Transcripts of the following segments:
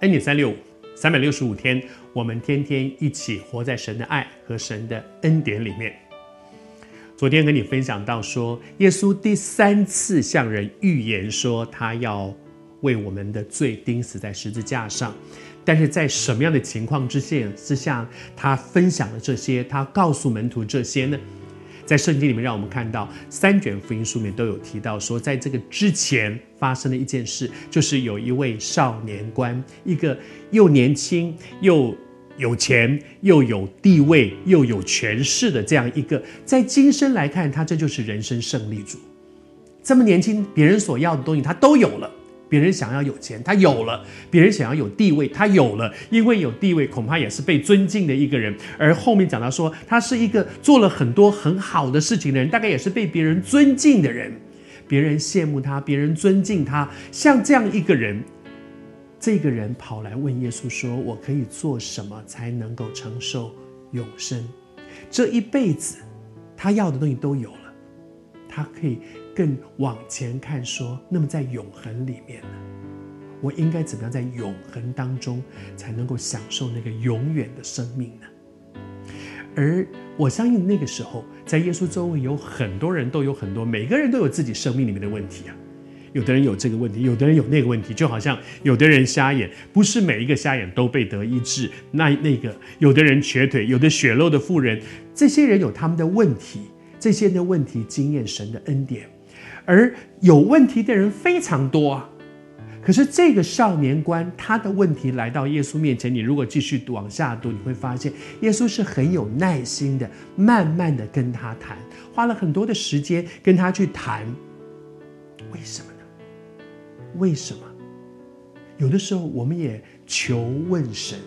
恩典三六五，三百六十五天，我们天天一起活在神的爱和神的恩典里面。昨天跟你分享到说，耶稣第三次向人预言说，他要为我们的罪钉死在十字架上。但是在什么样的情况之下之下，他分享了这些，他告诉门徒这些呢？在圣经里面，让我们看到三卷福音书里面都有提到说，在这个之前发生的一件事，就是有一位少年官，一个又年轻又有钱又有地位又有权势的这样一个，在今生来看，他这就是人生胜利组。这么年轻，别人所要的东西他都有了。别人想要有钱，他有了；别人想要有地位，他有了。因为有地位，恐怕也是被尊敬的一个人。而后面讲到说，他是一个做了很多很好的事情的人，大概也是被别人尊敬的人。别人羡慕他，别人尊敬他。像这样一个人，这个人跑来问耶稣说：“我可以做什么才能够承受永生？这一辈子，他要的东西都有了，他可以。”更往前看，说，那么在永恒里面呢，我应该怎么样在永恒当中才能够享受那个永远的生命呢？而我相信那个时候，在耶稣周围有很多人都有很多，每个人都有自己生命里面的问题啊。有的人有这个问题，有的人有那个问题，就好像有的人瞎眼，不是每一个瞎眼都被得医治。那那个有的人瘸腿，有的血漏的妇人，这些人有他们的问题，这些的问题经验神的恩典。而有问题的人非常多啊，可是这个少年官他的问题来到耶稣面前，你如果继续往下读，你会发现耶稣是很有耐心的，慢慢的跟他谈，花了很多的时间跟他去谈。为什么呢？为什么？有的时候我们也求问神。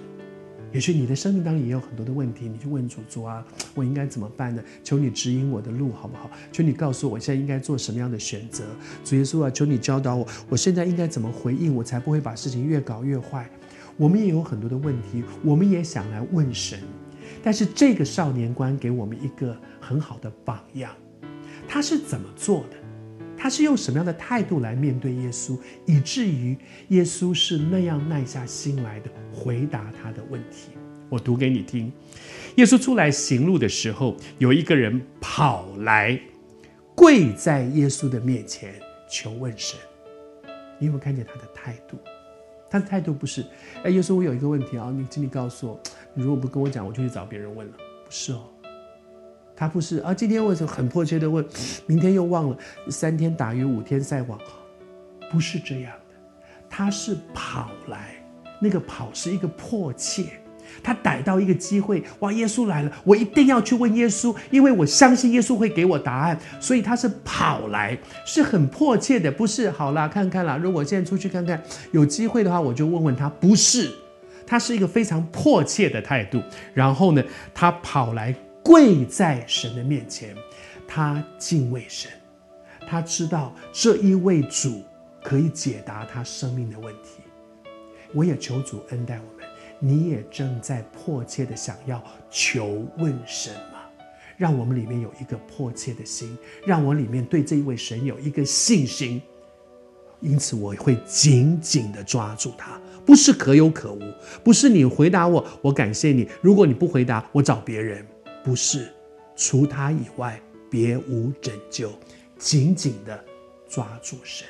也许你的生命当中也有很多的问题，你就问主，主啊，我应该怎么办呢？求你指引我的路，好不好？求你告诉我，我现在应该做什么样的选择？主耶稣啊，求你教导我，我现在应该怎么回应，我才不会把事情越搞越坏？我们也有很多的问题，我们也想来问神。但是这个少年官给我们一个很好的榜样，他是怎么做的？他是用什么样的态度来面对耶稣，以至于耶稣是那样耐下心来的回答他的问题？我读给你听。耶稣出来行路的时候，有一个人跑来，跪在耶稣的面前求问神。你有没有看见他的态度？他的态度不是：哎，耶稣，我有一个问题啊，你请你告诉我，你如果不跟我讲，我就去找别人问了。不是哦。他不是啊，今天为什么很迫切的问，明天又忘了，三天打鱼五天晒网，不是这样的，他是跑来，那个跑是一个迫切，他逮到一个机会，哇，耶稣来了，我一定要去问耶稣，因为我相信耶稣会给我答案，所以他是跑来，是很迫切的，不是好啦，看看啦，如果现在出去看看，有机会的话，我就问问他，不是，他是一个非常迫切的态度，然后呢，他跑来。跪在神的面前，他敬畏神，他知道这一位主可以解答他生命的问题。我也求主恩待我们，你也正在迫切的想要求问神吗？让我们里面有一个迫切的心，让我里面对这一位神有一个信心。因此，我会紧紧的抓住他，不是可有可无，不是你回答我，我感谢你。如果你不回答，我找别人。不是，除他以外别无拯救，紧紧的抓住神。